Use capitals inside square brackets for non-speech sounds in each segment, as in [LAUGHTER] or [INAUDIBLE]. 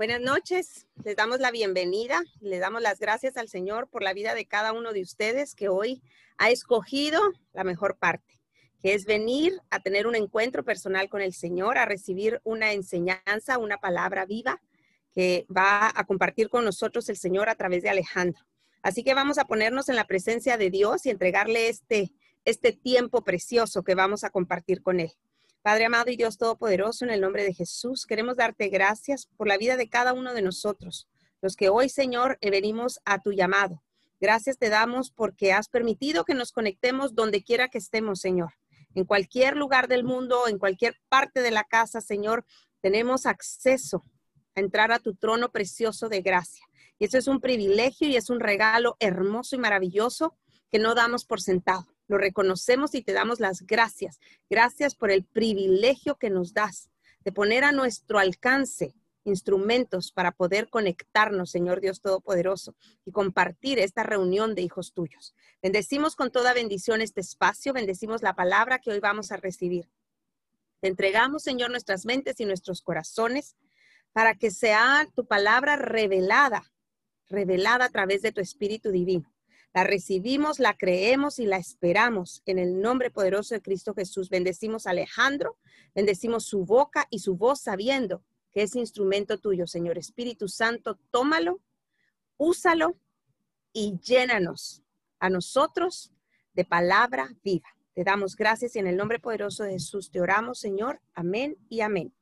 Buenas noches, les damos la bienvenida, le damos las gracias al Señor por la vida de cada uno de ustedes que hoy ha escogido la mejor parte, que es venir a tener un encuentro personal con el Señor, a recibir una enseñanza, una palabra viva que va a compartir con nosotros el Señor a través de Alejandro. Así que vamos a ponernos en la presencia de Dios y entregarle este, este tiempo precioso que vamos a compartir con Él. Padre amado y Dios Todopoderoso, en el nombre de Jesús, queremos darte gracias por la vida de cada uno de nosotros, los que hoy, Señor, venimos a tu llamado. Gracias te damos porque has permitido que nos conectemos donde quiera que estemos, Señor. En cualquier lugar del mundo, en cualquier parte de la casa, Señor, tenemos acceso a entrar a tu trono precioso de gracia. Y eso es un privilegio y es un regalo hermoso y maravilloso que no damos por sentado lo reconocemos y te damos las gracias. Gracias por el privilegio que nos das de poner a nuestro alcance instrumentos para poder conectarnos, Señor Dios Todopoderoso, y compartir esta reunión de hijos tuyos. Bendecimos con toda bendición este espacio, bendecimos la palabra que hoy vamos a recibir. Te entregamos, Señor, nuestras mentes y nuestros corazones para que sea tu palabra revelada, revelada a través de tu Espíritu Divino. La recibimos, la creemos y la esperamos en el nombre poderoso de Cristo Jesús. Bendecimos a Alejandro, bendecimos su boca y su voz sabiendo que es instrumento tuyo, Señor Espíritu Santo. Tómalo, úsalo y llénanos a nosotros de palabra viva. Te damos gracias y en el nombre poderoso de Jesús te oramos, Señor. Amén y amén.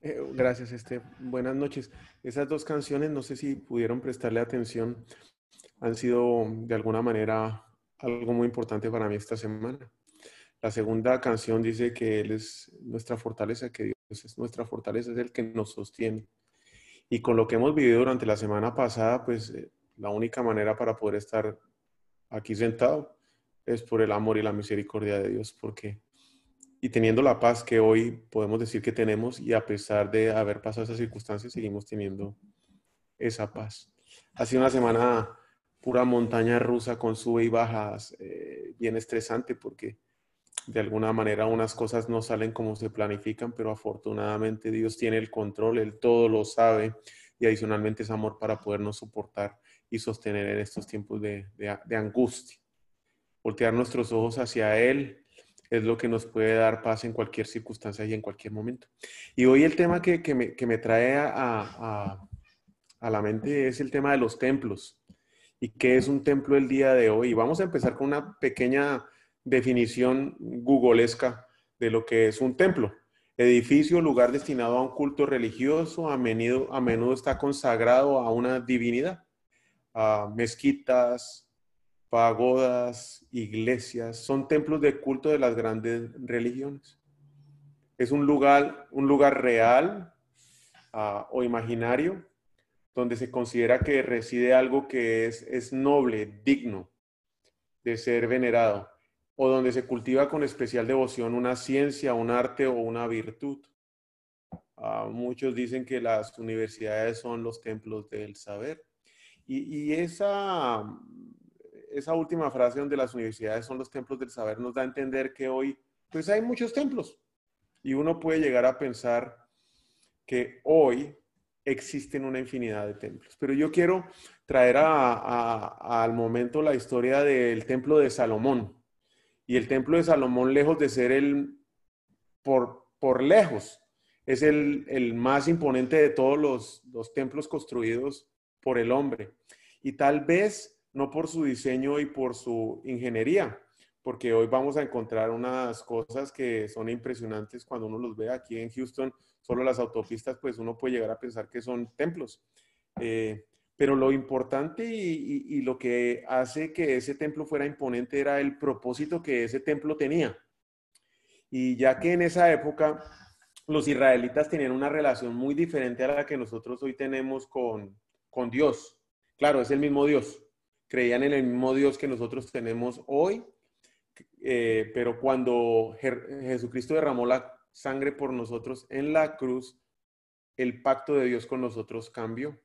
Eh, gracias, este. Buenas noches. Esas dos canciones, no sé si pudieron prestarle atención han sido de alguna manera algo muy importante para mí esta semana. La segunda canción dice que Él es nuestra fortaleza, que Dios es nuestra fortaleza, es el que nos sostiene. Y con lo que hemos vivido durante la semana pasada, pues eh, la única manera para poder estar aquí sentado es por el amor y la misericordia de Dios, porque y teniendo la paz que hoy podemos decir que tenemos y a pesar de haber pasado esas circunstancias, seguimos teniendo esa paz. Ha sido una semana pura montaña rusa con sube y bajas, eh, bien estresante porque de alguna manera unas cosas no salen como se planifican, pero afortunadamente Dios tiene el control, Él todo lo sabe y adicionalmente es amor para podernos soportar y sostener en estos tiempos de, angustia. Voltear nuestros ojos hacia Él es lo que nos puede dar paz en cualquier circunstancia y en cualquier momento. Y hoy el tema que, me, trae a, a la mente es el tema de los templos y qué es un templo el día de hoy. Vamos a empezar con una pequeña definición googlesca de lo que es un templo. Edificio, lugar destinado a un culto religioso, a menudo, a está consagrado a una divinidad. mezquitas, pagodas, iglesias, son templos de culto de las grandes religiones. Es un lugar, un lugar real ah, o imaginario donde se considera que reside algo que es, es noble, digno de ser venerado, o donde se cultiva con especial devoción una ciencia, un arte o una virtud. Ah, muchos dicen que las universidades son los templos del saber. Y, y, esa, esa última frase donde las universidades son los templos del saber nos da a entender que hoy, pues hay muchos templos. Y uno puede llegar a pensar que hoy existen una infinidad de templos. Pero yo quiero traer al momento la historia del templo de Salomón. Y el templo de Salomón, lejos de ser el, por, por lejos, es el, más imponente de todos los, los templos construidos por el hombre. Y tal vez no por su diseño y por su ingeniería, porque hoy vamos a encontrar unas cosas que son impresionantes cuando uno los ve aquí en Houston, solo las autopistas, pues uno puede llegar a pensar que son templos. Eh, pero lo importante y, lo que hace que ese templo fuera imponente era el propósito que ese templo tenía. Y ya que en esa época los israelitas tenían una relación muy diferente a la que nosotros hoy tenemos con, con Dios. Claro, es el mismo Dios. Creían en el mismo Dios que nosotros tenemos hoy, eh, pero cuando Jesucristo derramó la sangre por nosotros en la cruz, el pacto de Dios con nosotros cambió.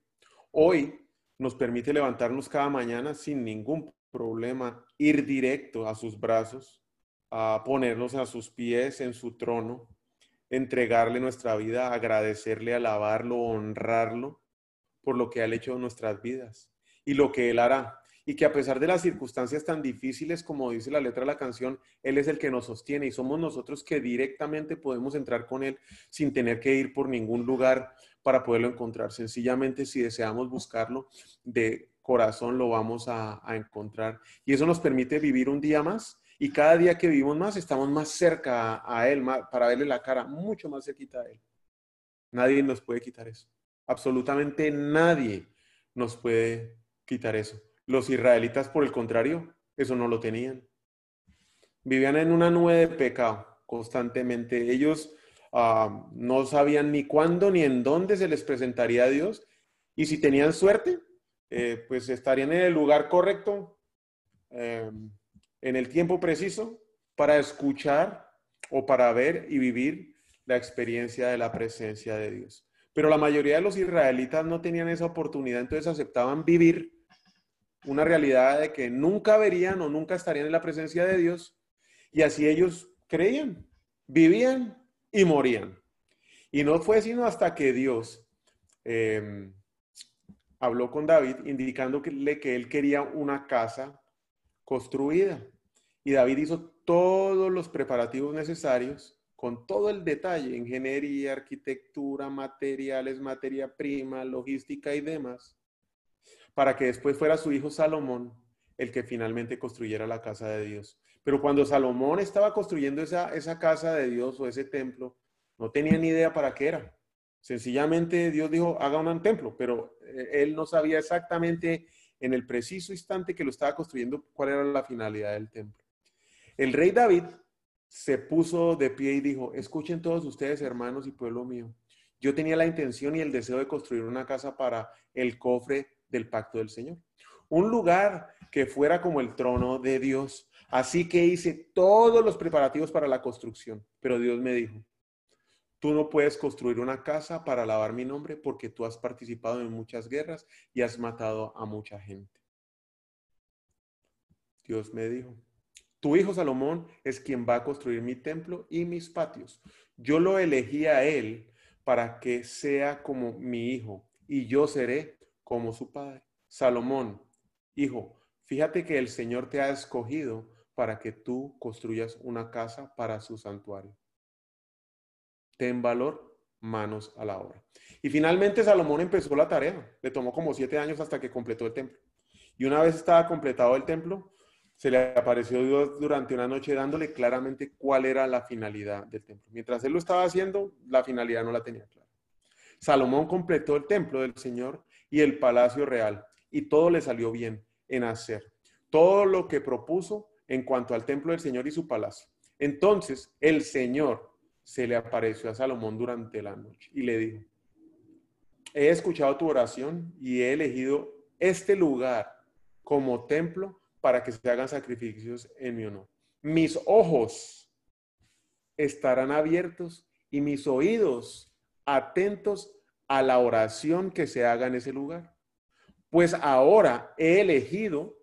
Hoy nos permite levantarnos cada mañana sin ningún problema, ir directo a sus brazos, a ponernos a sus pies en su trono, entregarle nuestra vida, agradecerle, alabarlo, honrarlo por lo que ha hecho en nuestras vidas y lo que Él hará. Y que a pesar de las circunstancias tan difíciles, como dice la letra de la canción, Él es el que nos sostiene y somos nosotros que directamente podemos entrar con Él sin tener que ir por ningún lugar para poderlo encontrar. Sencillamente, si deseamos buscarlo de corazón, lo vamos a, encontrar. Y eso nos permite vivir un día más y cada día que vivimos más, estamos más cerca a, Él para verle la cara, mucho más cerquita a Él. Nadie nos puede quitar eso. Absolutamente nadie nos puede quitar eso. Los israelitas, por el contrario, eso no lo tenían. Vivían en una nube de pecado constantemente. Ellos Ah, no sabían ni cuándo ni en dónde se les presentaría a Dios. Y si tenían suerte, eh, pues estarían en el lugar correcto, eh, en el tiempo preciso, para escuchar o para ver y vivir la experiencia de la presencia de Dios. Pero la mayoría de los israelitas no tenían esa oportunidad, entonces aceptaban vivir una realidad de que nunca verían o nunca estarían en la presencia de Dios. Y así ellos creían, vivían y morían. Y no fue sino hasta que Dios em, habló con David indicándole que él quería una casa construida. Y David hizo todos los preparativos necesarios con todo el detalle, ingeniería, arquitectura, materiales, materia prima, logística y demás, para que después fuera su hijo Salomón el que finalmente construyera la casa de Dios. Pero cuando Salomón estaba construyendo esa, esa casa de Dios o ese templo, no tenía ni idea para qué era. Sencillamente Dios dijo, haga un templo, pero eh, él no sabía exactamente en el preciso instante que lo estaba construyendo cuál era la finalidad del templo. El rey David se puso de pie y dijo, escuchen todos ustedes, hermanos y pueblo mío. Yo tenía la intención y el deseo de construir una casa para el cofre del pacto del Señor. Un lugar que fuera como el trono de Dios, Así que hice todos los preparativos para la construcción, pero Dios me dijo, tú no puedes construir una casa para alabar mi nombre porque tú has participado en muchas guerras y has matado a mucha gente. Dios me dijo, tu hijo Salomón es quien va a construir mi templo y mis patios. Yo lo elegí a él para que sea como mi hijo y yo seré como su padre. Salomón, hijo, fíjate que el Señor te ha escogido para que tú construyas una casa para su santuario. Ten valor, manos a la obra. Y finalmente Salomón empezó la tarea. Le tomó como siete años hasta que completó el templo. Y una vez estaba completado el templo, se le apareció Dios durante una noche dándole claramente cuál era la finalidad del templo. Mientras él lo estaba haciendo, la finalidad no la tenía clara. Salomón completó el templo del Señor y el palacio real, y todo le salió bien en hacer. Todo lo que propuso en cuanto al templo del Señor y su palacio. Entonces el Señor se le apareció a Salomón durante la noche y le dijo, he escuchado tu oración y he elegido este lugar como templo para que se hagan sacrificios en mi honor. Mis ojos estarán abiertos y mis oídos atentos a la oración que se haga en ese lugar. Pues ahora he elegido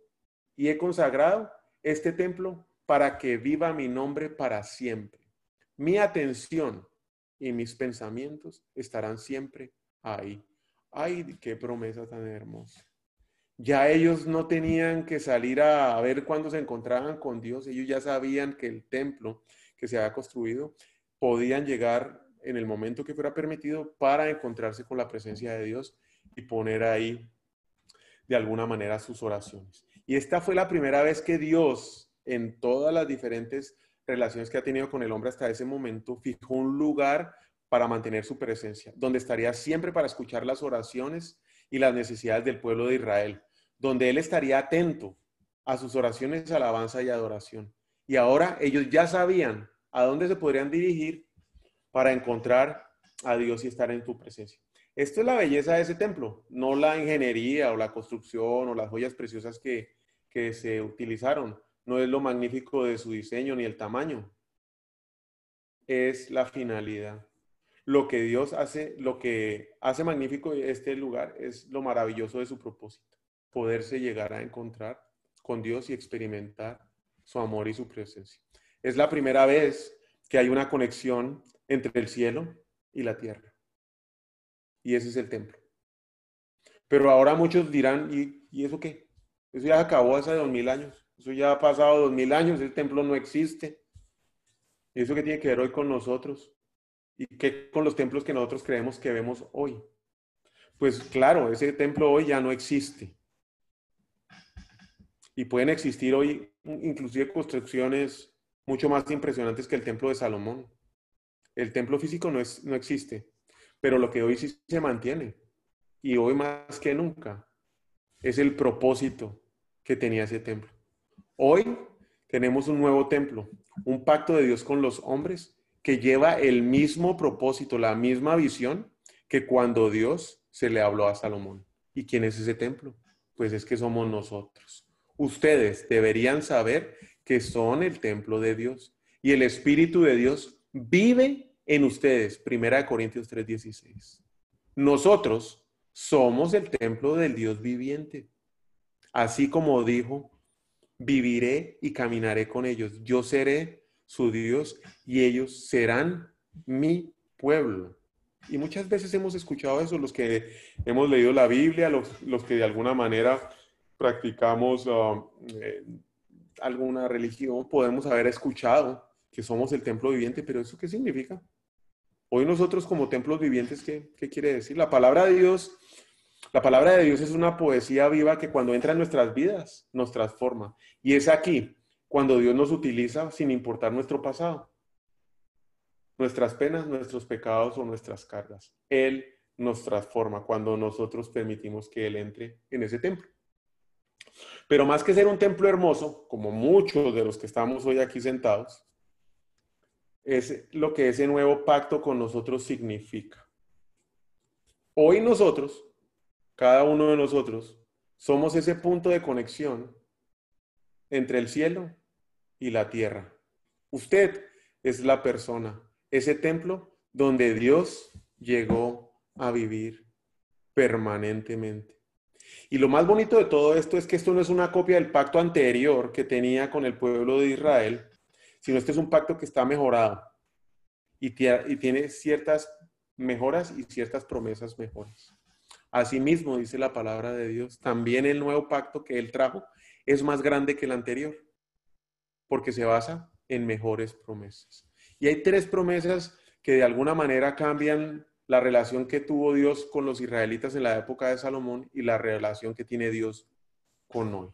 y he consagrado este templo para que viva mi nombre para siempre. Mi atención y mis pensamientos estarán siempre ahí. Ay, qué promesa tan hermosa. Ya ellos no tenían que salir a ver cuándo se encontraban con Dios. Ellos ya sabían que el templo que se había construido podían llegar en el momento que fuera permitido para encontrarse con la presencia de Dios y poner ahí de alguna manera sus oraciones. Y esta fue la primera vez que Dios, en todas las diferentes relaciones que ha tenido con el hombre hasta ese momento, fijó un lugar para mantener su presencia, donde estaría siempre para escuchar las oraciones y las necesidades del pueblo de Israel, donde Él estaría atento a sus oraciones, alabanza y adoración. Y ahora ellos ya sabían a dónde se podrían dirigir para encontrar a Dios y estar en tu presencia. Esto es la belleza de ese templo, no la ingeniería o la construcción o las joyas preciosas que, que se utilizaron. No es lo magnífico de su diseño ni el tamaño. Es la finalidad. Lo que Dios hace, lo que hace magnífico este lugar es lo maravilloso de su propósito. Poderse llegar a encontrar con Dios y experimentar su amor y su presencia. Es la primera vez que hay una conexión entre el cielo y la tierra. Y ese es el templo. Pero ahora muchos dirán, ¿y, ¿y eso qué? Eso ya acabó hace dos mil años. Eso ya ha pasado dos mil años, el templo no existe. ¿Y eso qué tiene que ver hoy con nosotros? ¿Y qué con los templos que nosotros creemos que vemos hoy? Pues claro, ese templo hoy ya no existe. Y pueden existir hoy inclusive construcciones mucho más impresionantes que el templo de Salomón. El templo físico no, es, no existe, pero lo que hoy sí se mantiene, y hoy más que nunca, es el propósito que tenía ese templo. Hoy tenemos un nuevo templo, un pacto de Dios con los hombres que lleva el mismo propósito, la misma visión que cuando Dios se le habló a Salomón. ¿Y quién es ese templo? Pues es que somos nosotros. Ustedes deberían saber que son el templo de Dios y el Espíritu de Dios vive en ustedes. Primera de Corintios 3:16. Nosotros somos el templo del Dios viviente. Así como dijo, viviré y caminaré con ellos. Yo seré su Dios y ellos serán mi pueblo. Y muchas veces hemos escuchado eso, los que hemos leído la Biblia, los, los que de alguna manera practicamos uh, eh, alguna religión, podemos haber escuchado que somos el templo viviente, pero ¿eso qué significa? Hoy nosotros como templos vivientes, ¿qué, qué quiere decir? La palabra de Dios la palabra de Dios es una poesía viva que cuando entra en nuestras vidas nos transforma. Y es aquí cuando Dios nos utiliza sin importar nuestro pasado, nuestras penas, nuestros pecados o nuestras cargas. Él nos transforma cuando nosotros permitimos que Él entre en ese templo. Pero más que ser un templo hermoso, como muchos de los que estamos hoy aquí sentados, es lo que ese nuevo pacto con nosotros significa. Hoy nosotros cada uno de nosotros, somos ese punto de conexión entre el cielo y la tierra. Usted es la persona, ese templo donde Dios llegó a vivir permanentemente. Y lo más bonito de todo esto es que esto no es una copia del pacto anterior que tenía con el pueblo de Israel, sino este es un pacto que está mejorado y, tiene ciertas mejoras y ciertas promesas mejores. Asimismo, dice la palabra de Dios, también el nuevo pacto que Él trajo es más grande que el anterior, porque se basa en mejores promesas. Y hay tres promesas que de alguna manera cambian la relación que tuvo Dios con los israelitas en la época de Salomón y la relación que tiene Dios con hoy.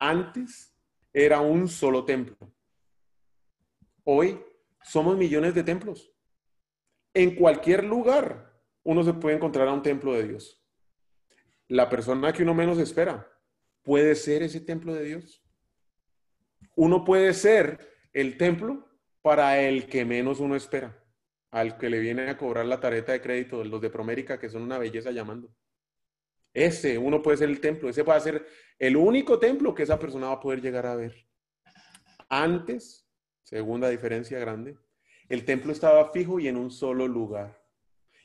Antes era un solo templo. Hoy somos millones de templos. En cualquier lugar uno se puede encontrar a un templo de Dios la persona que uno menos espera puede ser ese templo de Dios. Uno puede ser el templo para el que menos uno espera, al que le viene a cobrar la tarjeta de crédito, los de Promérica, que son una belleza llamando. Ese, uno puede ser el templo, ese puede ser el único templo que esa persona va a poder llegar a ver. Antes, segunda diferencia grande, el templo estaba fijo y en un solo lugar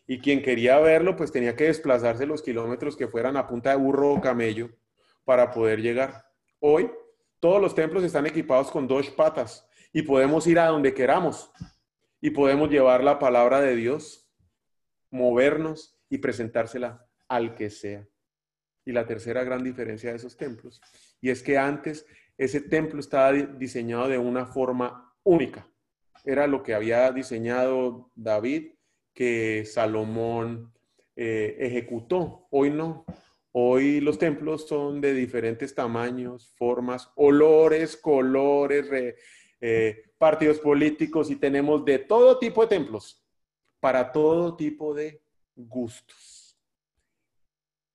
y quien quería verlo pues tenía que desplazarse los kilómetros que fueran a punta de burro o camello para poder llegar. Hoy todos los templos están equipados con dos patas y podemos ir a donde queramos y podemos llevar la palabra de Dios, movernos y presentársela al que sea. Y la tercera gran diferencia de esos templos, y es que antes ese templo estaba diseñado de una forma única. Era lo que había diseñado David que Salomón eh, ejecutó. Hoy no. Hoy los templos son de diferentes tamaños, formas, olores, colores, eh, partidos políticos y tenemos de todo tipo de templos para todo tipo de gustos.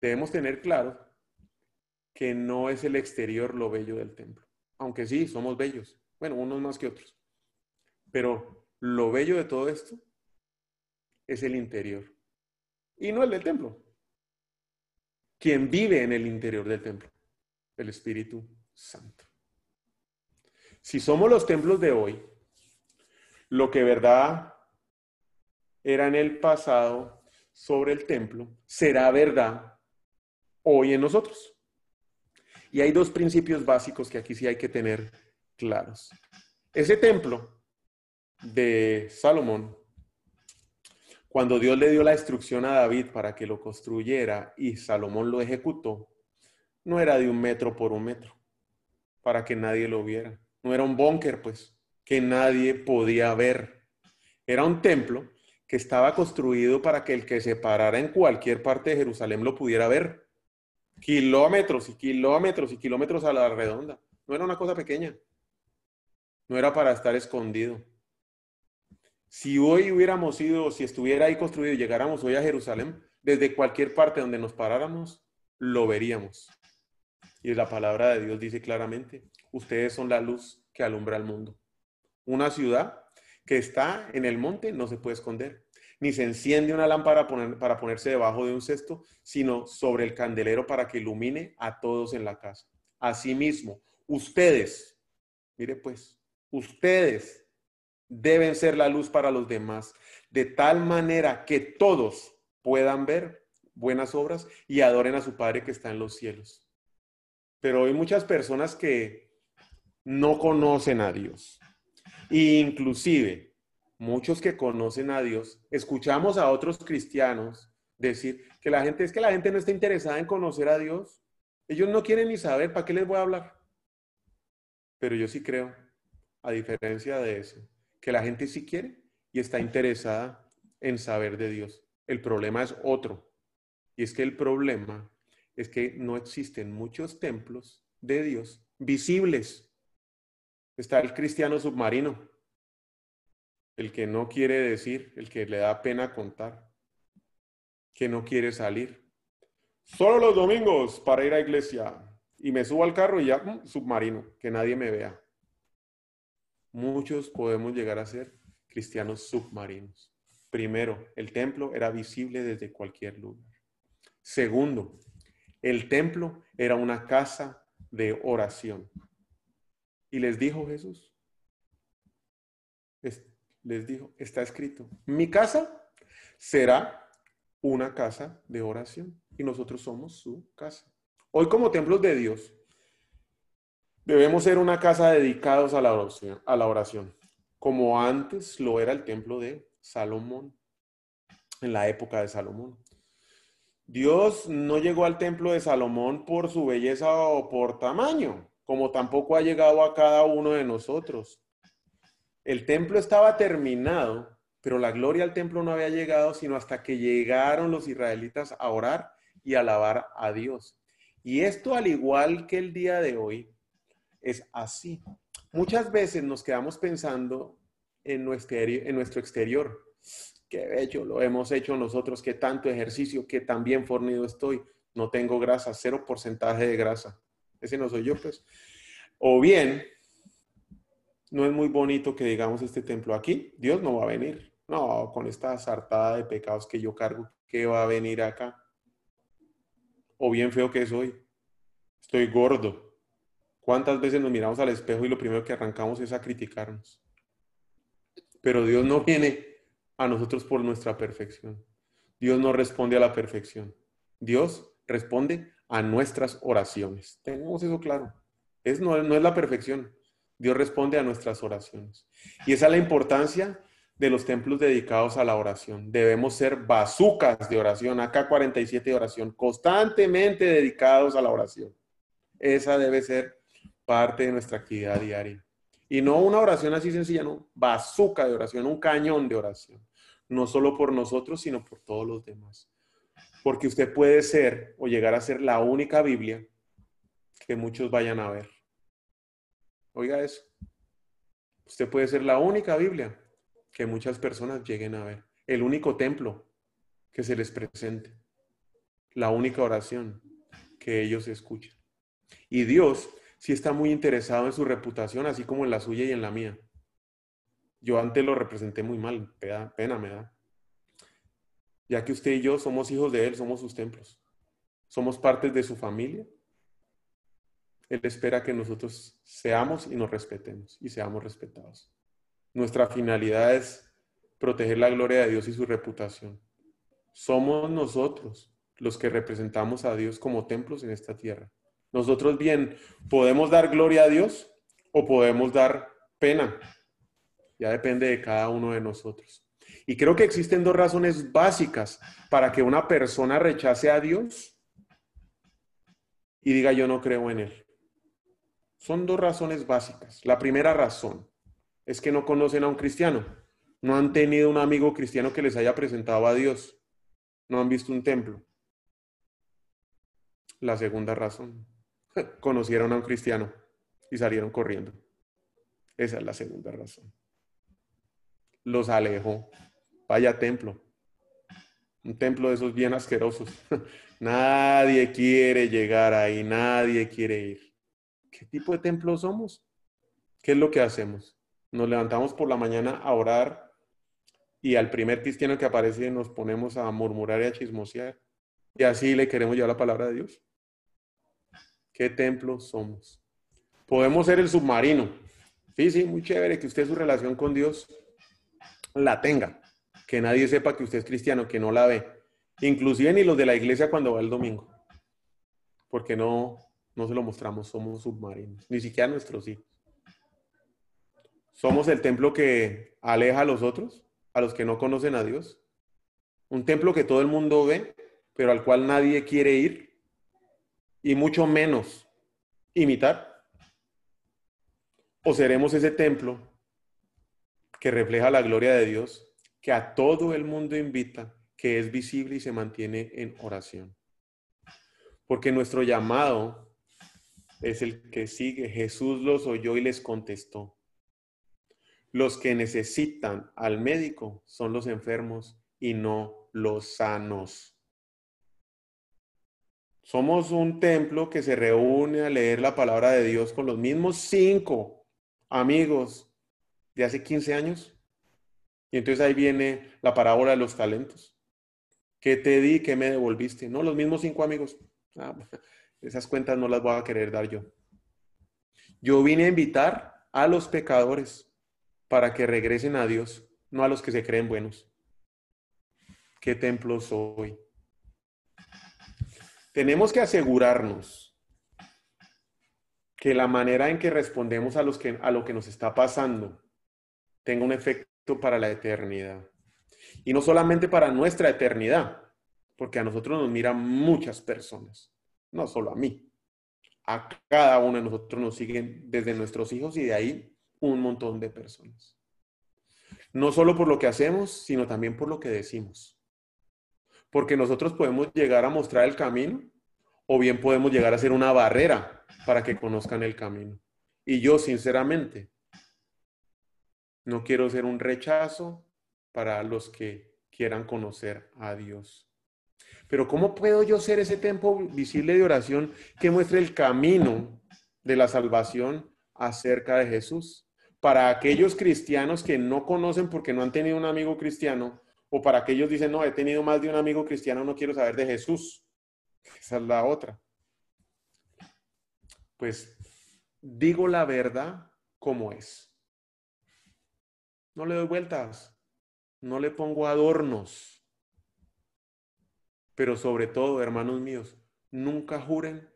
Debemos tener claro que no es el exterior lo bello del templo, aunque sí, somos bellos, bueno, unos más que otros, pero lo bello de todo esto es el interior y no el del templo. Quien vive en el interior del templo, el Espíritu Santo. Si somos los templos de hoy, lo que verdad era en el pasado sobre el templo, será verdad hoy en nosotros. Y hay dos principios básicos que aquí sí hay que tener claros. Ese templo de Salomón, cuando Dios le dio la instrucción a David para que lo construyera y Salomón lo ejecutó, no era de un metro por un metro, para que nadie lo viera. No era un búnker, pues, que nadie podía ver. Era un templo que estaba construido para que el que se parara en cualquier parte de Jerusalén lo pudiera ver. Kilómetros y kilómetros y kilómetros a la redonda. No era una cosa pequeña. No era para estar escondido. Si hoy hubiéramos ido, si estuviera ahí construido y llegáramos hoy a Jerusalén, desde cualquier parte donde nos paráramos, lo veríamos. Y la palabra de Dios dice claramente, ustedes son la luz que alumbra el mundo. Una ciudad que está en el monte no se puede esconder, ni se enciende una lámpara para ponerse debajo de un cesto, sino sobre el candelero para que ilumine a todos en la casa. Asimismo, ustedes, mire pues, ustedes deben ser la luz para los demás, de tal manera que todos puedan ver buenas obras y adoren a su Padre que está en los cielos. Pero hay muchas personas que no conocen a Dios. inclusive, muchos que conocen a Dios, escuchamos a otros cristianos decir que la gente es que la gente no está interesada en conocer a Dios. Ellos no quieren ni saber, ¿para qué les voy a hablar? Pero yo sí creo, a diferencia de eso, que la gente sí quiere y está interesada en saber de Dios. El problema es otro. Y es que el problema es que no existen muchos templos de Dios visibles. Está el cristiano submarino, el que no quiere decir, el que le da pena contar, que no quiere salir. Solo los domingos para ir a iglesia. Y me subo al carro y ya, mm, submarino, que nadie me vea muchos podemos llegar a ser cristianos submarinos. Primero, el templo era visible desde cualquier lugar. Segundo, el templo era una casa de oración. Y les dijo Jesús, les dijo, está escrito, mi casa será una casa de oración y nosotros somos su casa. Hoy como templos de Dios, Debemos ser una casa dedicados a la oración, a la oración, como antes lo era el templo de Salomón, en la época de Salomón. Dios no llegó al templo de Salomón por su belleza o por tamaño, como tampoco ha llegado a cada uno de nosotros. El templo estaba terminado, pero la gloria al templo no había llegado sino hasta que llegaron los israelitas a orar y alabar a Dios. Y esto, al igual que el día de hoy, es así. Muchas veces nos quedamos pensando en nuestro, exterior. Qué bello, lo hemos hecho nosotros, qué tanto ejercicio, qué tan bien fornido estoy. No tengo grasa, cero porcentaje de grasa. Ese no soy yo, pues. O bien, no es muy bonito que digamos este templo aquí, Dios no va a venir. No, con esta sartada de pecados que yo cargo, ¿qué va a venir acá? O bien feo que soy. Estoy gordo. ¿Cuántas veces nos miramos al espejo y lo primero que arrancamos es a criticarnos? Pero Dios no viene a nosotros por nuestra perfección. Dios no responde a la perfección. Dios responde a nuestras oraciones. Tenemos eso claro. Es, no, no es la perfección. Dios responde a nuestras oraciones. Y esa es la importancia de los templos dedicados a la oración. Debemos ser bazucas de oración, acá 47 de oración, constantemente dedicados a la oración. Esa debe ser parte de nuestra actividad diaria. Y no una oración así sencilla, no, bazooka de oración, un cañón de oración. No solo por nosotros, sino por todos los demás. Porque usted puede ser o llegar a ser la única Biblia que muchos vayan a ver. Oiga eso. Usted puede ser la única Biblia que muchas personas lleguen a ver. El único templo que se les presente. La única oración que ellos escuchan. Y Dios sí está muy interesado en su reputación, así como en la suya y en la mía. Yo antes lo representé muy mal, pena me da. Ya que usted y yo somos hijos de Él, somos sus templos. Somos partes de su familia. Él espera que nosotros seamos y nos respetemos y seamos respetados. Nuestra finalidad es proteger la gloria de Dios y su reputación. Somos nosotros los que representamos a Dios como templos en esta tierra. Nosotros bien, podemos dar gloria a Dios o podemos dar pena. Ya depende de cada uno de nosotros. Y creo que existen dos razones básicas para que una persona rechace a Dios y diga yo no creo en Él. Son dos razones básicas. La primera razón es que no conocen a un cristiano. No han tenido un amigo cristiano que les haya presentado a Dios. No han visto un templo. La segunda razón, [LAUGHS] conocieron a un cristiano y salieron corriendo. Esa es la segunda razón. Los alejó. Vaya templo. Un templo de esos bien asquerosos. [LAUGHS] nadie quiere llegar ahí, nadie quiere ir. ¿Qué tipo de templo somos? ¿Qué es lo que hacemos? Nos levantamos por la mañana a orar y al primer cristiano que aparece nos ponemos a murmurar y a chismosear. Y así le queremos llevar la palabra de Dios. ¿Qué templo somos? Podemos ser el submarino. Sí, sí, muy chévere que usted su relación con Dios la tenga. Que nadie sepa que usted es cristiano, que no la ve. Inclusive ni los de la iglesia cuando va el domingo. Porque no, no se lo mostramos, somos submarinos. Ni siquiera nuestros hijos. Somos el templo que aleja a los otros, a los que no conocen a Dios. Un templo que todo el mundo ve, pero al cual nadie quiere ir. Y mucho menos imitar. ¿O seremos ese templo que refleja la gloria de Dios, que a todo el mundo invita, que es visible y se mantiene en oración? Porque nuestro llamado es el que sigue. Jesús los oyó y les contestó. Los que necesitan al médico son los enfermos y no los sanos. Somos un templo que se reúne a leer la palabra de Dios con los mismos cinco amigos de hace 15 años. Y entonces ahí viene la parábola de los talentos. ¿Qué te di? ¿Qué me devolviste? No, los mismos cinco amigos. Ah, [LAUGHS] esas cuentas no las voy a querer dar yo. Yo vine a invitar a los pecadores para que regresen a Dios, no a los que se creen buenos. ¿Qué templo soy? Tenemos que asegurarnos que la manera en que respondemos a, los que, a lo que nos está pasando tenga un efecto para la eternidad. Y no solamente para nuestra eternidad, porque a nosotros nos miran muchas personas, no solo a mí. A cada uno de nosotros nos siguen desde nuestros hijos y de ahí un montón de personas. No solo por lo que hacemos, sino también por lo que decimos. Porque nosotros podemos llegar a mostrar el camino o bien podemos llegar a ser una barrera para que conozcan el camino. Y yo, sinceramente, no quiero ser un rechazo para los que quieran conocer a Dios. Pero ¿cómo puedo yo ser ese templo visible de oración que muestre el camino de la salvación acerca de Jesús? Para aquellos cristianos que no conocen porque no han tenido un amigo cristiano, o para aquellos dicen, no, he tenido más de un amigo cristiano, no quiero saber de Jesús. Esa es la otra pues digo la verdad como es. No le doy vueltas, no le pongo adornos. Pero sobre todo, hermanos míos, nunca juren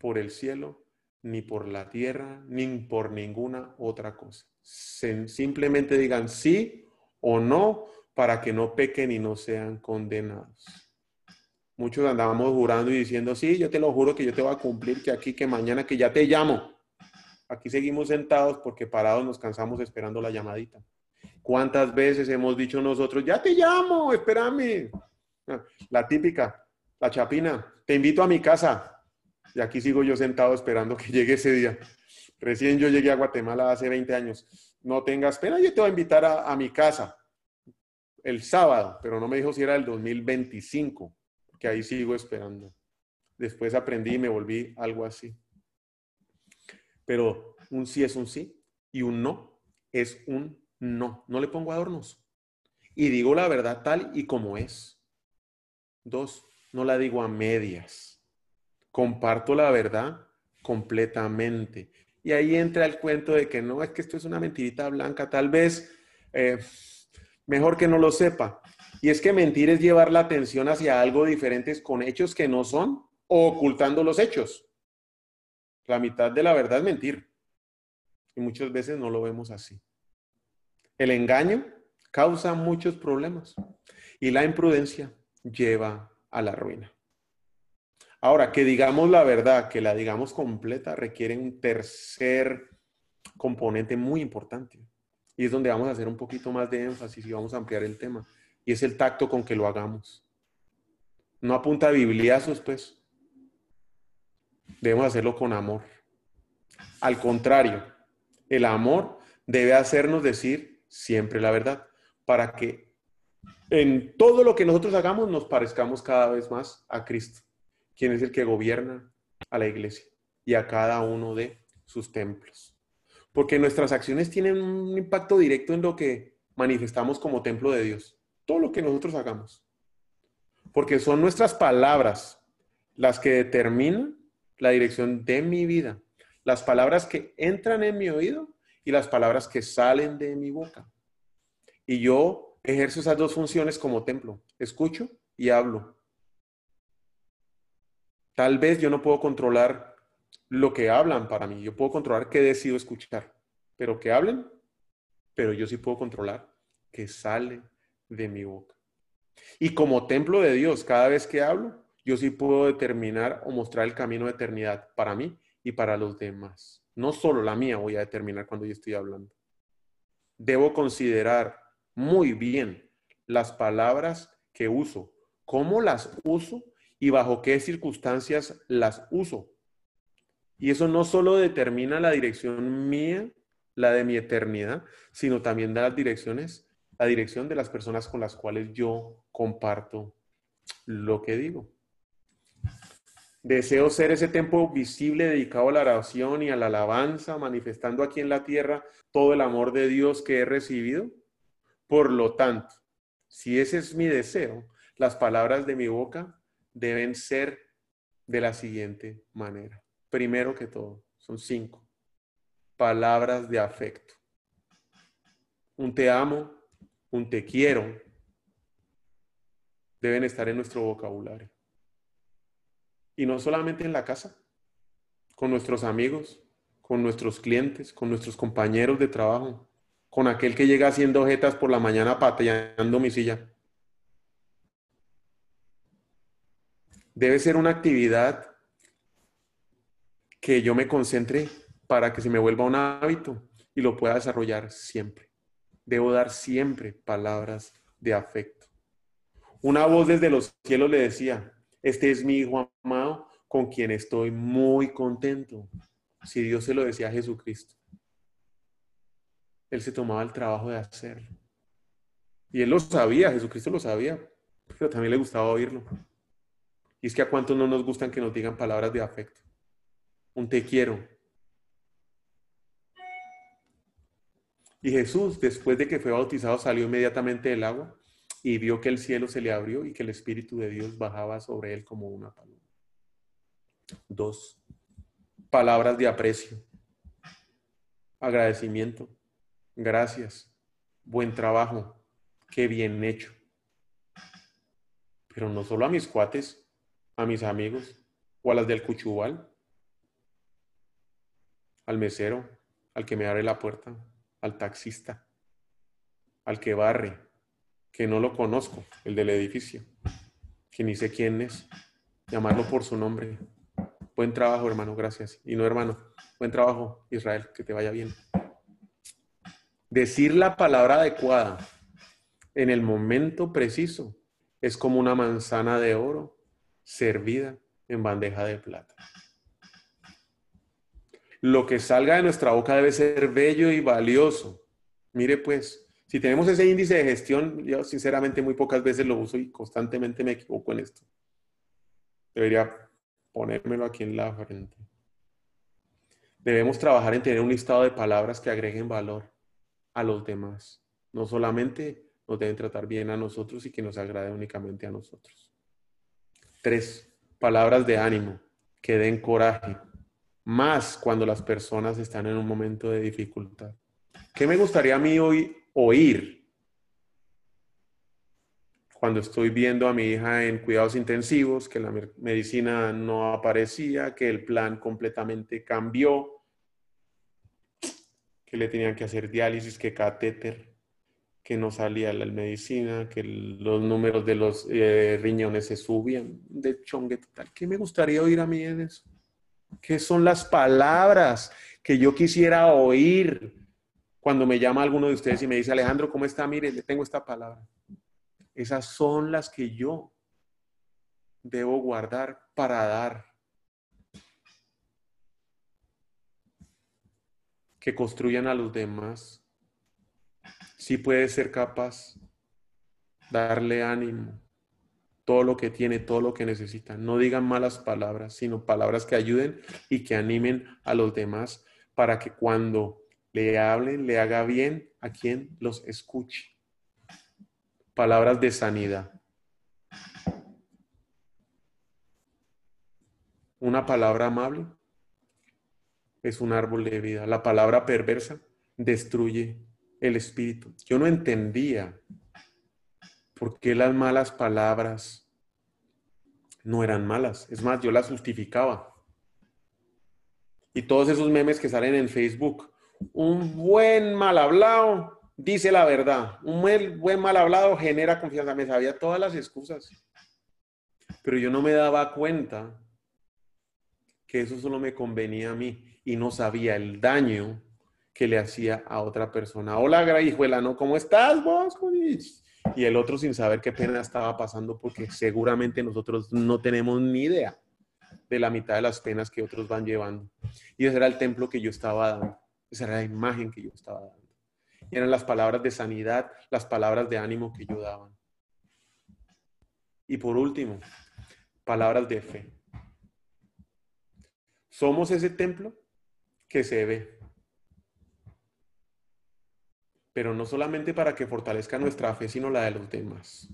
por el cielo, ni por la tierra, ni por ninguna otra cosa. simplemente digan sí o no para que no pequen y no sean condenados. Muchos andábamos jurando y diciendo, sí, yo te lo juro que yo te voy a cumplir, que aquí, que mañana, que ya te llamo. Aquí seguimos sentados porque parados nos cansamos esperando la llamadita. ¿Cuántas veces hemos dicho nosotros, ya te llamo, espérame? La típica, la chapina, te invito a mi casa. Y aquí sigo yo sentado esperando que [LAUGHS] llegue ese día. Recién yo llegué a Guatemala hace 20 años. No tengas pena, yo te voy a invitar a, a mi casa el sábado, pero no me dijo si era el 2025 que ahí sigo esperando. Después aprendí y me volví algo así. Pero un sí es un sí y un no es un no. No le pongo adornos. Y digo la verdad tal y como es. Dos, no la digo a medias. Comparto la verdad completamente. Y ahí entra el cuento de que no, es que esto es una mentirita blanca. Tal vez eh, mejor que no lo sepa. Y es que mentir es llevar la atención hacia algo diferente con hechos que no son o ocultando los hechos. La mitad de la verdad es mentir. Y muchas veces no lo vemos así. El engaño causa muchos problemas y la imprudencia lleva a la ruina. Ahora, que digamos la verdad, que la digamos completa, requiere un tercer componente muy importante. Y es donde vamos a hacer un poquito más de énfasis y vamos a ampliar el tema. Y es el tacto con que lo hagamos. No apunta a bibliazos, pues. Debemos hacerlo con amor. Al contrario, el amor debe hacernos decir siempre la verdad para que en todo lo que nosotros hagamos nos parezcamos cada vez más a Cristo quien es el que gobierna a la iglesia y a cada uno de sus templos. Porque nuestras acciones tienen un impacto directo en lo que manifestamos como templo de Dios. Todo lo que nosotros hagamos. Porque son nuestras palabras las que determinan la dirección de mi vida. Las palabras que entran en mi oído y las palabras que salen de mi boca. Y yo ejerzo esas dos funciones como templo. Escucho y hablo. Tal vez yo no puedo controlar lo que hablan para mí, yo puedo controlar qué decido escuchar, pero que hablen, pero yo sí puedo controlar qué sale de mi boca. Y como templo de Dios, cada vez que hablo, yo sí puedo determinar o mostrar el camino de eternidad para mí y para los demás. No solo la mía voy a determinar cuando yo estoy hablando. Debo considerar muy bien las palabras que uso, cómo las uso y bajo qué circunstancias las uso. Y eso no solo determina la dirección mía, la de mi eternidad, sino también da las direcciones, la dirección de las personas con las cuales yo comparto lo que digo. Deseo ser ese templo visible dedicado a la oración y a la alabanza, manifestando aquí en la tierra todo el amor de Dios que he recibido. Por lo tanto, si ese es mi deseo, las palabras de mi boca deben ser de la siguiente manera. Primero que todo, son cinco. Palabras de afecto. Un te amo, un te quiero, deben estar en nuestro vocabulario. Y no solamente en la casa, con nuestros amigos, con nuestros clientes, con nuestros compañeros de trabajo, con aquel que llega haciendo ojetas por la mañana pateando mi silla. Debe ser una actividad que yo me concentre para que se me vuelva un hábito y lo pueda desarrollar siempre. Debo dar siempre palabras de afecto. Una voz desde los cielos le decía, este es mi hijo amado con quien estoy muy contento. Si Dios se lo decía a Jesucristo, Él se tomaba el trabajo de hacerlo. Y Él lo sabía, Jesucristo lo sabía, pero también le gustaba oírlo. Y es que a cuántos no nos gustan que nos digan palabras de afecto. Un te quiero. Y Jesús, después de que fue bautizado, salió inmediatamente del agua y vio que el cielo se le abrió y que el Espíritu de Dios bajaba sobre él como una paloma. Dos, palabras de aprecio, agradecimiento, gracias, buen trabajo, qué bien hecho. Pero no solo a mis cuates, a mis amigos o a las del Cuchubal, al mesero, al que me abre la puerta, al taxista, al que barre, que no lo conozco, el del edificio, que ni sé quién es, llamarlo por su nombre. Buen trabajo, hermano, gracias. Y no, hermano, buen trabajo, Israel, que te vaya bien. Decir la palabra adecuada en el momento preciso es como una manzana de oro servida en bandeja de plata. Lo que salga de nuestra boca debe ser bello y valioso. Mire pues, si tenemos ese índice de gestión, yo sinceramente muy pocas veces lo uso y constantemente me equivoco en esto. Debería ponérmelo aquí en la frente. Debemos trabajar en tener un listado de palabras que agreguen valor a los demás. No solamente nos deben tratar bien a nosotros y que nos agrade únicamente a nosotros. Tres, palabras de ánimo que den coraje, más cuando las personas están en un momento de dificultad. ¿Qué me gustaría a mí hoy oír cuando estoy viendo a mi hija en cuidados intensivos, que la medicina no aparecía, que el plan completamente cambió, que le tenían que hacer diálisis, que catéter, que no salía la medicina, que los números de los eh, riñones se subían, de chongue total. ¿Qué me gustaría oír a mí en eso? ¿Qué son las palabras que yo quisiera oír cuando me llama alguno de ustedes y me dice, Alejandro, ¿cómo está? Mire, le tengo esta palabra. Esas son las que yo debo guardar para dar. Que construyan a los demás. Si puede ser capaz, darle ánimo, todo lo que tiene, todo lo que necesita. No digan malas palabras, sino palabras que ayuden y que animen a los demás para que cuando le hablen, le haga bien a quien los escuche. Palabras de sanidad. Una palabra amable es un árbol de vida. La palabra perversa destruye el espíritu. Yo no entendía por qué las malas palabras no eran malas. Es más, yo las justificaba. Y todos esos memes que salen en Facebook, un buen mal hablado dice la verdad, un buen, mal hablado genera confianza. Me sabía todas las excusas, pero yo no me daba cuenta que eso solo me convenía a mí y no sabía el daño que le hacía a otra persona. Hola, grahijuela, ¿no? ¿Cómo estás vos? Y el otro sin saber qué pena estaba pasando porque seguramente nosotros no tenemos ni idea de la mitad de las penas que otros van llevando. Y ese era el templo que yo estaba dando. Esa era la imagen que yo estaba dando. Eran las palabras de sanidad, las palabras de ánimo que yo daba. Y por último, palabras de fe. Somos ese templo que se ve. Pero no solamente para que fortalezca nuestra fe, sino la de los demás.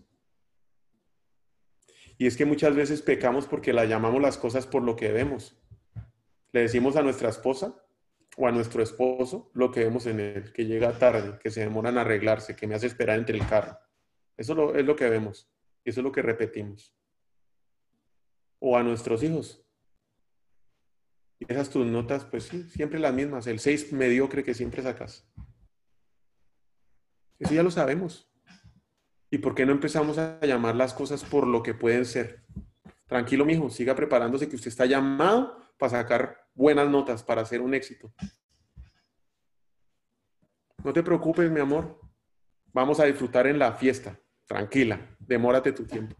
Y es que muchas veces pecamos porque la llamamos las cosas por lo que vemos. Le decimos a nuestra esposa o a nuestro esposo lo que vemos en él, que llega tarde, que se demora en arreglarse, que me hace esperar entre el carro. Eso es lo que vemos. Eso es lo que repetimos. O a nuestros hijos. Y esas tus notas, pues sí, siempre las mismas. El 6 mediocre que siempre sacas. Eso ya lo sabemos. ¿Y por qué no empezamos a llamar las cosas por lo que pueden ser? Tranquilo, mijo, siga preparándose que usted está llamado para sacar buenas notas, para hacer un éxito. No te preocupes, mi amor. Vamos a disfrutar en la fiesta. Tranquila, demórate tu tiempo.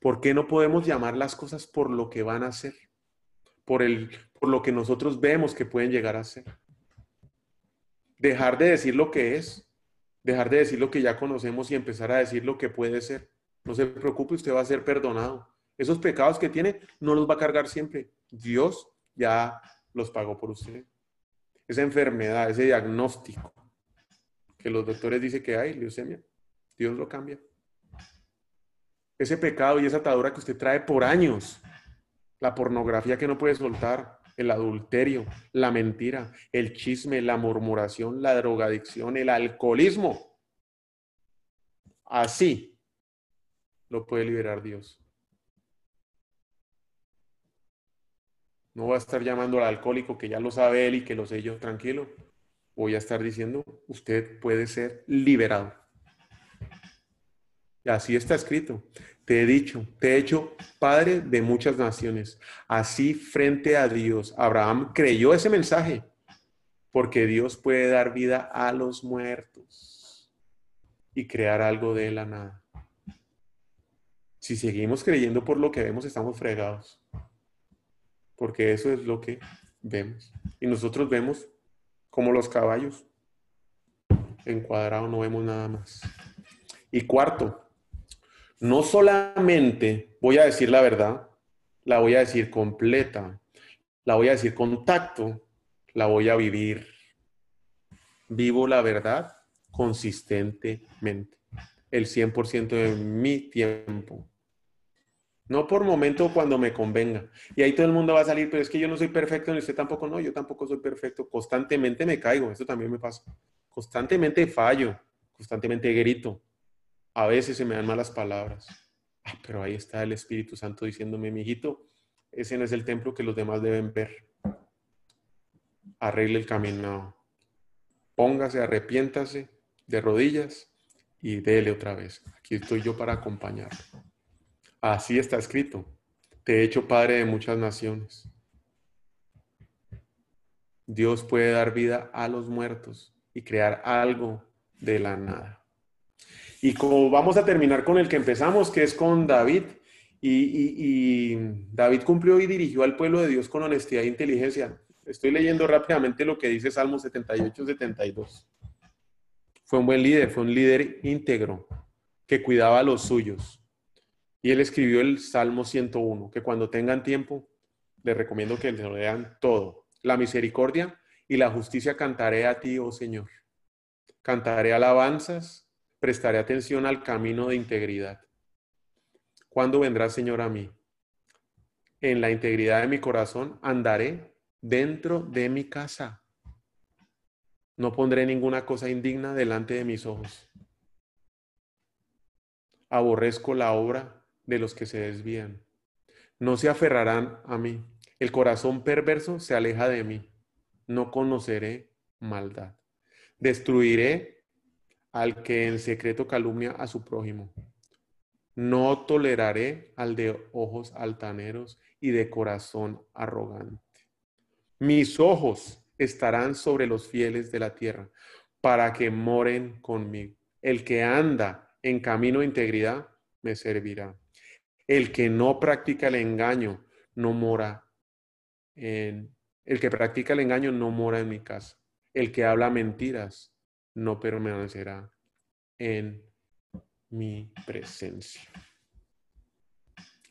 ¿Por qué no podemos llamar las cosas por lo que van a ser? por, el, por lo que nosotros vemos que pueden llegar a ser. Dejar de decir lo que es, dejar de decir lo que ya conocemos y empezar a decir lo que puede ser. No se preocupe, usted va a ser perdonado. Esos pecados que tiene no los va a cargar siempre. Dios ya los pagó por usted. Esa enfermedad, ese diagnóstico que los doctores dicen que hay, leucemia, Dios lo cambia. Ese pecado y esa atadura que usted trae por años, la pornografía que no puede soltar, el adulterio, la mentira, el chisme, la murmuración, la drogadicción, el alcoholismo. Así lo puede liberar Dios. No voy a estar llamando al alcohólico que ya lo sabe él y que lo sé yo, tranquilo. Voy a estar diciendo, usted puede ser liberado. Y así está escrito. Te he dicho, te he hecho padre de muchas naciones. Así frente a Dios, Abraham creyó ese mensaje, porque Dios puede dar vida a los muertos y crear algo de la nada. Si seguimos creyendo por lo que vemos, estamos fregados, porque eso es lo que vemos. Y nosotros vemos como los caballos, encuadrado, no vemos nada más. Y cuarto, no solamente voy a decir la verdad, la voy a decir completa, la voy a decir con tacto, la voy a vivir. Vivo la verdad consistentemente, el 100% de mi tiempo. No por momento cuando me convenga. Y ahí todo el mundo va a salir, pero es que yo no soy perfecto, ni usted tampoco, no, yo tampoco soy perfecto. Constantemente me caigo, eso también me pasa. Constantemente fallo, constantemente grito, a veces se me dan malas palabras. Ah, pero ahí está el Espíritu Santo diciéndome, mi hijito, ese no es el templo que los demás deben ver. Arregle el camino. Póngase, arrepiéntase de rodillas y dele otra vez. Aquí estoy yo para acompañarlo. Así está escrito. Te he hecho padre de muchas naciones. Dios puede dar vida a los muertos y crear algo de la nada. Y como vamos a terminar con el que empezamos, que es con David, y, David cumplió y dirigió al pueblo de Dios con honestidad e inteligencia. Estoy leyendo rápidamente lo que dice Salmo 78-72. Fue un buen líder, fue un líder íntegro que cuidaba a los suyos. Y él escribió el Salmo 101, que cuando tengan tiempo, les recomiendo que lo lean todo. La misericordia y la justicia cantaré a ti, oh Señor. Cantaré alabanzas, prestaré atención al camino de integridad. ¿Cuándo vendrá, Señor, a mí? En la integridad de mi corazón andaré dentro de mi casa. No pondré ninguna cosa indigna delante de mis ojos. Aborrezco la obra de los que se desvían. No se aferrarán a mí. El corazón perverso se aleja de mí. No conoceré maldad. Destruiré al que en secreto calumnia a su prójimo. No toleraré al de ojos altaneros y de corazón arrogante. Mis ojos estarán sobre los fieles de la tierra para que moren conmigo. El que anda en camino de integridad me servirá. El que no practica el engaño no mora en el que practica el engaño no mora en mi casa. El que habla mentiras no permanecerá en mi presencia.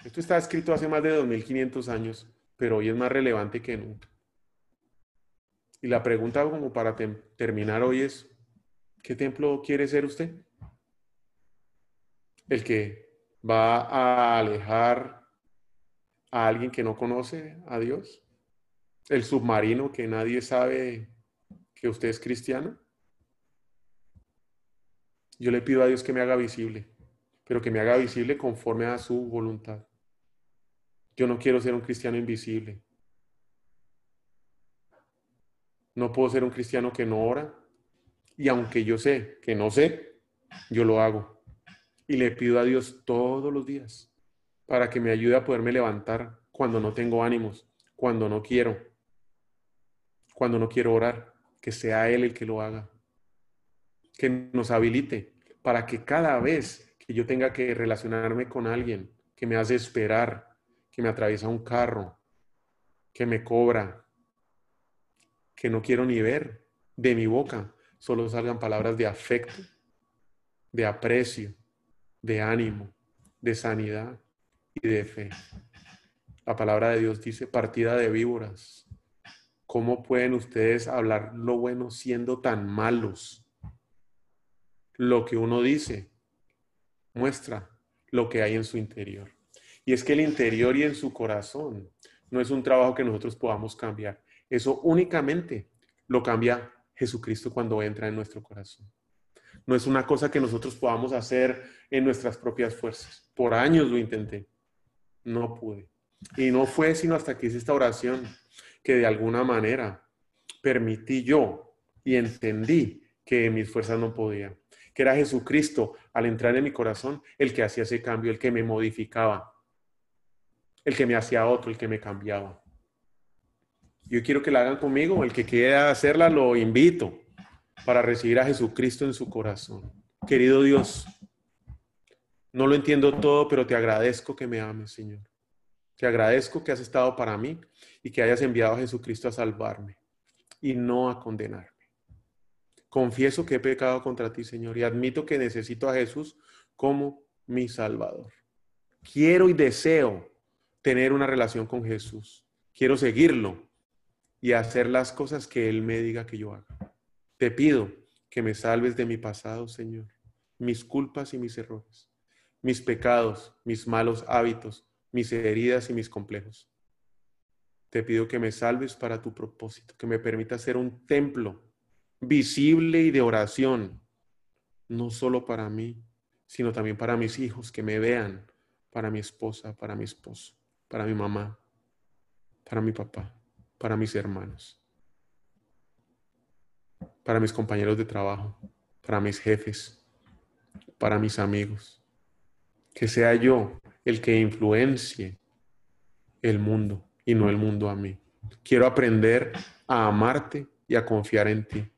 Esto está escrito hace más de 2500 años, pero hoy es más relevante que nunca. Y la pregunta como para terminar hoy es, ¿qué templo quiere ser usted? ¿El que va a alejar a alguien que no conoce a Dios? ¿El submarino que nadie sabe que usted es cristiano? Yo le pido a Dios que me haga visible, pero que me haga visible conforme a su voluntad. Yo no quiero ser un cristiano invisible. No puedo ser un cristiano que no ora. Y aunque yo sé que no sé, yo lo hago. Y le pido a Dios todos los días para que me ayude a poderme levantar cuando no tengo ánimos, cuando no quiero, cuando no quiero orar, que sea Él el que lo haga que nos habilite para que cada vez que yo tenga que relacionarme con alguien que me hace esperar, que me atraviesa un carro, que me cobra, que no quiero ni ver, de mi boca solo salgan palabras de afecto, de aprecio, de ánimo, de sanidad y de fe. La palabra de Dios dice partida de víboras. ¿Cómo pueden ustedes hablar lo bueno siendo tan malos? Lo que uno dice muestra lo que hay en su interior. Y es que el interior y en su corazón no es un trabajo que nosotros podamos cambiar. Eso únicamente lo cambia Jesucristo cuando entra en nuestro corazón. No es una cosa que nosotros podamos hacer en nuestras propias fuerzas. Por años lo intenté. No pude. Y no fue sino hasta que hice esta oración que de alguna manera permití yo y entendí que mis fuerzas no podían que era Jesucristo al entrar en mi corazón, el que hacía ese cambio, el que me modificaba, el que me hacía otro, el que me cambiaba. Yo quiero que la hagan conmigo, el que quiera hacerla lo invito para recibir a Jesucristo en su corazón. Querido Dios, no lo entiendo todo, pero te agradezco que me ames, Señor. Te agradezco que has estado para mí y que hayas enviado a Jesucristo a salvarme y no a condenar. Confieso que he pecado contra ti, Señor, y admito que necesito a Jesús como mi Salvador. Quiero y deseo tener una relación con Jesús. Quiero seguirlo y hacer las cosas que Él me diga que yo haga. Te pido que me salves de mi pasado, Señor, mis culpas y mis errores, mis pecados, mis malos hábitos, mis heridas y mis complejos. Te pido que me salves para tu propósito, que me permita ser un templo visible y de oración, no solo para mí, sino también para mis hijos, que me vean, para mi esposa, para mi esposo, para mi mamá, para mi papá, para mis hermanos, para mis compañeros de trabajo, para mis jefes, para mis amigos. Que sea yo el que influencie el mundo y no el mundo a mí. Quiero aprender a amarte y a confiar en ti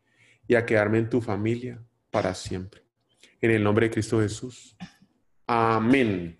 y a quedarme en tu familia para siempre. En el nombre de Cristo Jesús. Amén.